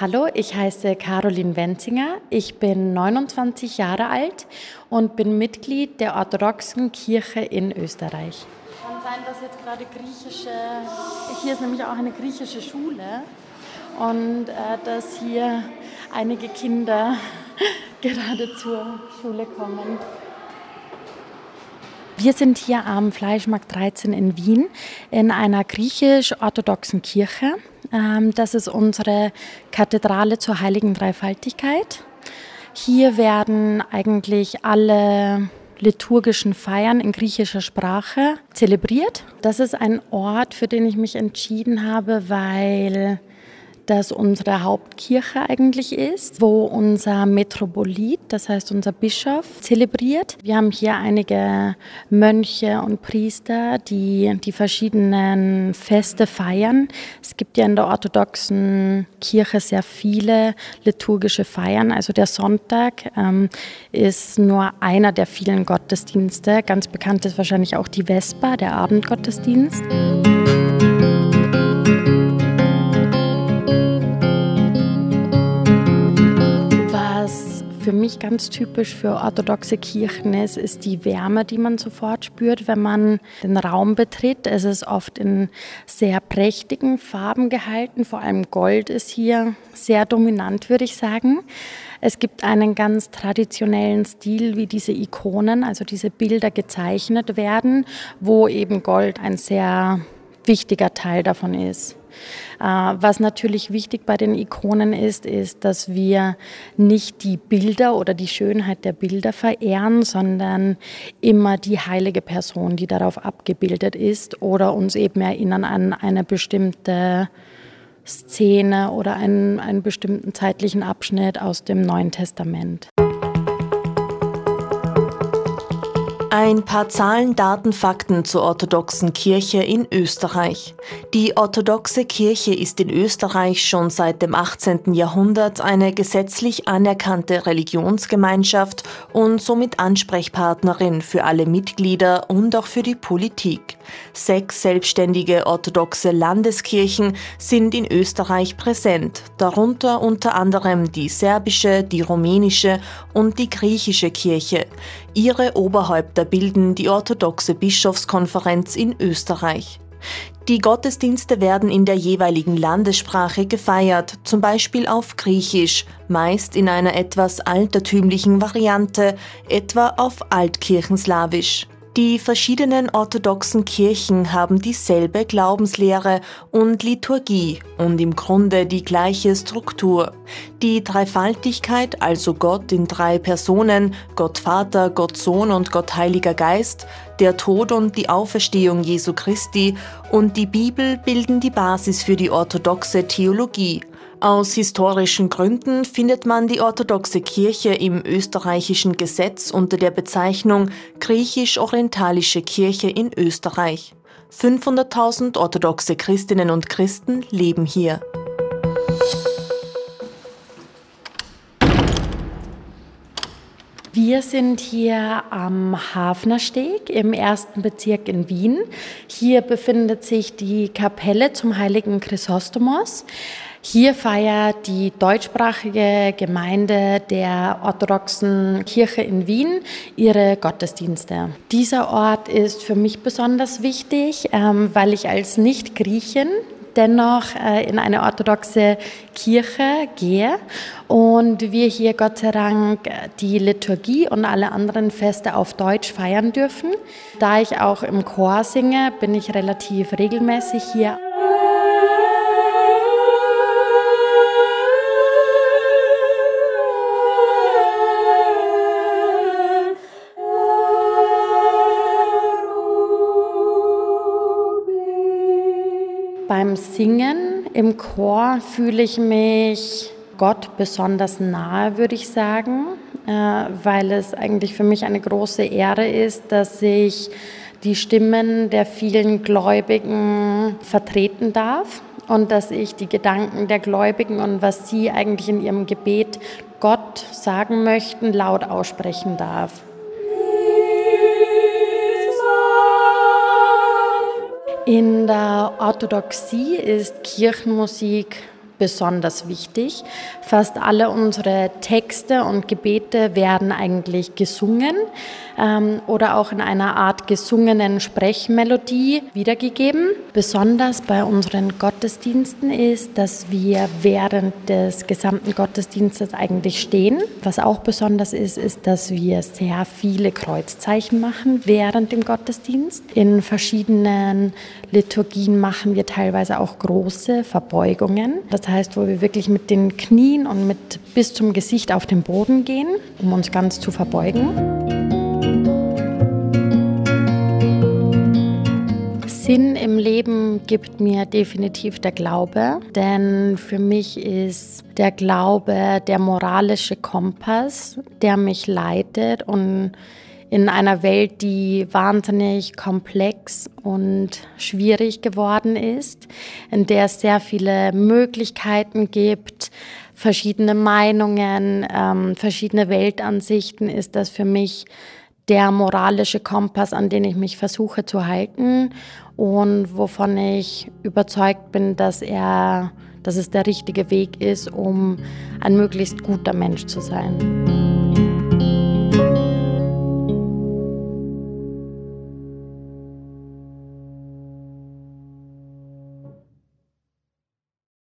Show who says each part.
Speaker 1: Hallo, ich heiße Caroline Wenzinger. Ich bin 29 Jahre alt und bin Mitglied der orthodoxen Kirche in Österreich. Kann sein, dass jetzt gerade griechische, hier ist nämlich auch eine griechische Schule und äh, dass hier einige Kinder gerade zur Schule kommen. Wir sind hier am Fleischmarkt 13 in Wien in einer griechisch-orthodoxen Kirche. Ähm, das ist unsere Kathedrale zur Heiligen Dreifaltigkeit. Hier werden eigentlich alle liturgischen Feiern in griechischer Sprache zelebriert. Das ist ein Ort, für den ich mich entschieden habe, weil das unsere Hauptkirche eigentlich ist, wo unser Metropolit, das heißt unser Bischof, zelebriert. Wir haben hier einige Mönche und Priester, die die verschiedenen Feste feiern. Es gibt ja in der orthodoxen Kirche sehr viele liturgische Feiern. Also der Sonntag ähm, ist nur einer der vielen Gottesdienste. Ganz bekannt ist wahrscheinlich auch die Vespa, der Abendgottesdienst. Für mich ganz typisch für orthodoxe Kirchen ist, ist die Wärme, die man sofort spürt, wenn man den Raum betritt. Es ist oft in sehr prächtigen Farben gehalten, vor allem Gold ist hier sehr dominant, würde ich sagen. Es gibt einen ganz traditionellen Stil, wie diese Ikonen, also diese Bilder gezeichnet werden, wo eben Gold ein sehr wichtiger Teil davon ist. Äh, was natürlich wichtig bei den Ikonen ist, ist, dass wir nicht die Bilder oder die Schönheit der Bilder verehren, sondern immer die heilige Person, die darauf abgebildet ist oder uns eben erinnern an eine bestimmte Szene oder einen, einen bestimmten zeitlichen Abschnitt aus dem Neuen Testament.
Speaker 2: Ein paar Zahlen, Daten, Fakten zur orthodoxen Kirche in Österreich. Die orthodoxe Kirche ist in Österreich schon seit dem 18. Jahrhundert eine gesetzlich anerkannte Religionsgemeinschaft und somit Ansprechpartnerin für alle Mitglieder und auch für die Politik. Sechs selbstständige orthodoxe Landeskirchen sind in Österreich präsent, darunter unter anderem die serbische, die rumänische und die griechische Kirche. Ihre Oberhäupter bilden die orthodoxe Bischofskonferenz in Österreich. Die Gottesdienste werden in der jeweiligen Landessprache gefeiert, zum Beispiel auf Griechisch, meist in einer etwas altertümlichen Variante, etwa auf Altkirchenslawisch. Die verschiedenen orthodoxen Kirchen haben dieselbe Glaubenslehre und Liturgie und im Grunde die gleiche Struktur. Die Dreifaltigkeit, also Gott in drei Personen, Gott Vater, Gott Sohn und Gott Heiliger Geist, der Tod und die Auferstehung Jesu Christi und die Bibel bilden die Basis für die orthodoxe Theologie. Aus historischen Gründen findet man die orthodoxe Kirche im österreichischen Gesetz unter der Bezeichnung Griechisch-Orientalische Kirche in Österreich. 500.000 orthodoxe Christinnen und Christen leben hier.
Speaker 1: Wir sind hier am Hafnersteg im ersten Bezirk in Wien. Hier befindet sich die Kapelle zum heiligen Chrysostomos. Hier feiert die deutschsprachige Gemeinde der orthodoxen Kirche in Wien ihre Gottesdienste. Dieser Ort ist für mich besonders wichtig, ähm, weil ich als Nicht-Griechin dennoch äh, in eine orthodoxe Kirche gehe und wir hier Gott sei Dank die Liturgie und alle anderen Feste auf Deutsch feiern dürfen. Da ich auch im Chor singe, bin ich relativ regelmäßig hier. Beim Singen im Chor fühle ich mich Gott besonders nahe, würde ich sagen, äh, weil es eigentlich für mich eine große Ehre ist, dass ich die Stimmen der vielen Gläubigen vertreten darf und dass ich die Gedanken der Gläubigen und was sie eigentlich in ihrem Gebet Gott sagen möchten, laut aussprechen darf. In der Orthodoxie ist Kirchenmusik besonders wichtig. Fast alle unsere Texte und Gebete werden eigentlich gesungen ähm, oder auch in einer Art gesungenen Sprechmelodie wiedergegeben. Besonders bei unseren Gottesdiensten ist, dass wir während des gesamten Gottesdienstes eigentlich stehen. Was auch besonders ist, ist, dass wir sehr viele Kreuzzeichen machen während dem Gottesdienst. In verschiedenen Liturgien machen wir teilweise auch große Verbeugungen. Das heißt, wo wir wirklich mit den Knien und mit bis zum Gesicht auf den Boden gehen, um uns ganz zu verbeugen. Sinn im Leben gibt mir definitiv der Glaube, denn für mich ist der Glaube der moralische Kompass, der mich leitet und in einer Welt, die wahnsinnig komplex und schwierig geworden ist, in der es sehr viele Möglichkeiten gibt, verschiedene Meinungen, ähm, verschiedene Weltansichten, ist das für mich der moralische Kompass, an den ich mich versuche zu halten und wovon ich überzeugt bin, dass er, dass es der richtige Weg ist, um ein möglichst guter Mensch zu sein.